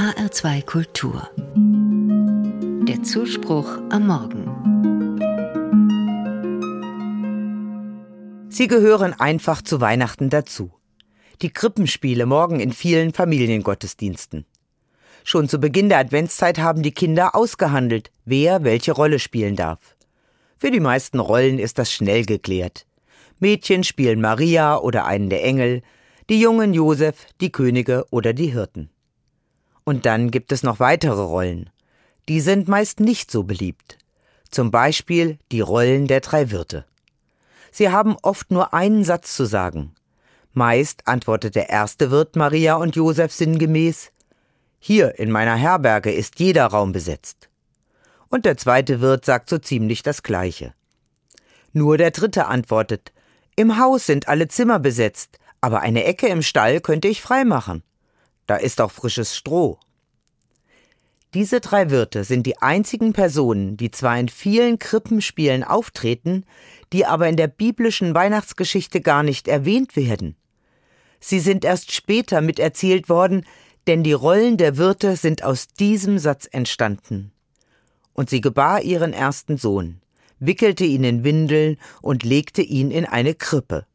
HR2 Kultur. Der Zuspruch am Morgen. Sie gehören einfach zu Weihnachten dazu. Die Krippenspiele morgen in vielen Familiengottesdiensten. Schon zu Beginn der Adventszeit haben die Kinder ausgehandelt, wer welche Rolle spielen darf. Für die meisten Rollen ist das schnell geklärt. Mädchen spielen Maria oder einen der Engel, die Jungen Josef, die Könige oder die Hirten. Und dann gibt es noch weitere Rollen. Die sind meist nicht so beliebt. Zum Beispiel die Rollen der drei Wirte. Sie haben oft nur einen Satz zu sagen. Meist antwortet der erste Wirt Maria und Josef sinngemäß Hier in meiner Herberge ist jeder Raum besetzt. Und der zweite Wirt sagt so ziemlich das gleiche. Nur der dritte antwortet Im Haus sind alle Zimmer besetzt, aber eine Ecke im Stall könnte ich freimachen. Da ist auch frisches Stroh. Diese drei Wirte sind die einzigen Personen, die zwar in vielen Krippenspielen auftreten, die aber in der biblischen Weihnachtsgeschichte gar nicht erwähnt werden. Sie sind erst später miterzählt worden, denn die Rollen der Wirte sind aus diesem Satz entstanden. Und sie gebar ihren ersten Sohn, wickelte ihn in Windeln und legte ihn in eine Krippe,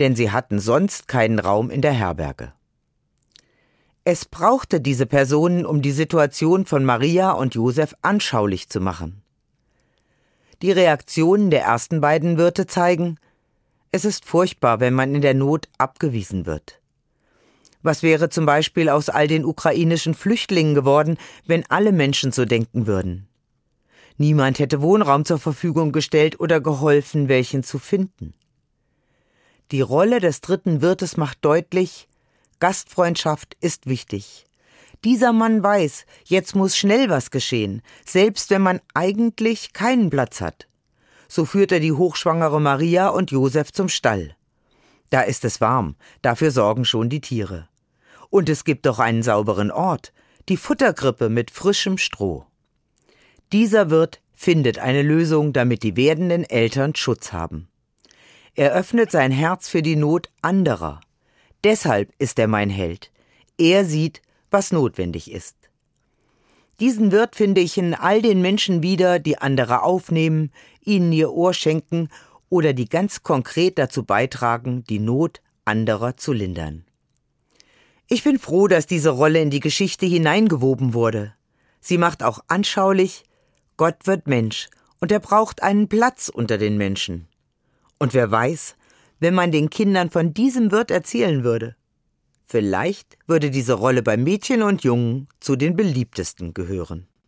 denn sie hatten sonst keinen Raum in der Herberge. Es brauchte diese Personen, um die Situation von Maria und Josef anschaulich zu machen. Die Reaktionen der ersten beiden Wirte zeigen, es ist furchtbar, wenn man in der Not abgewiesen wird. Was wäre zum Beispiel aus all den ukrainischen Flüchtlingen geworden, wenn alle Menschen so denken würden? Niemand hätte Wohnraum zur Verfügung gestellt oder geholfen, welchen zu finden. Die Rolle des dritten Wirtes macht deutlich, Gastfreundschaft ist wichtig. Dieser Mann weiß, jetzt muss schnell was geschehen, selbst wenn man eigentlich keinen Platz hat. So führt er die hochschwangere Maria und Josef zum Stall. Da ist es warm, dafür sorgen schon die Tiere. Und es gibt doch einen sauberen Ort, die Futterkrippe mit frischem Stroh. Dieser Wirt findet eine Lösung, damit die werdenden Eltern Schutz haben. Er öffnet sein Herz für die Not anderer. Deshalb ist er mein Held. Er sieht, was notwendig ist. Diesen Wirt finde ich in all den Menschen wieder, die andere aufnehmen, ihnen ihr Ohr schenken oder die ganz konkret dazu beitragen, die Not anderer zu lindern. Ich bin froh, dass diese Rolle in die Geschichte hineingewoben wurde. Sie macht auch anschaulich, Gott wird Mensch und er braucht einen Platz unter den Menschen. Und wer weiß, wenn man den Kindern von diesem Wirt erzählen würde. Vielleicht würde diese Rolle bei Mädchen und Jungen zu den beliebtesten gehören.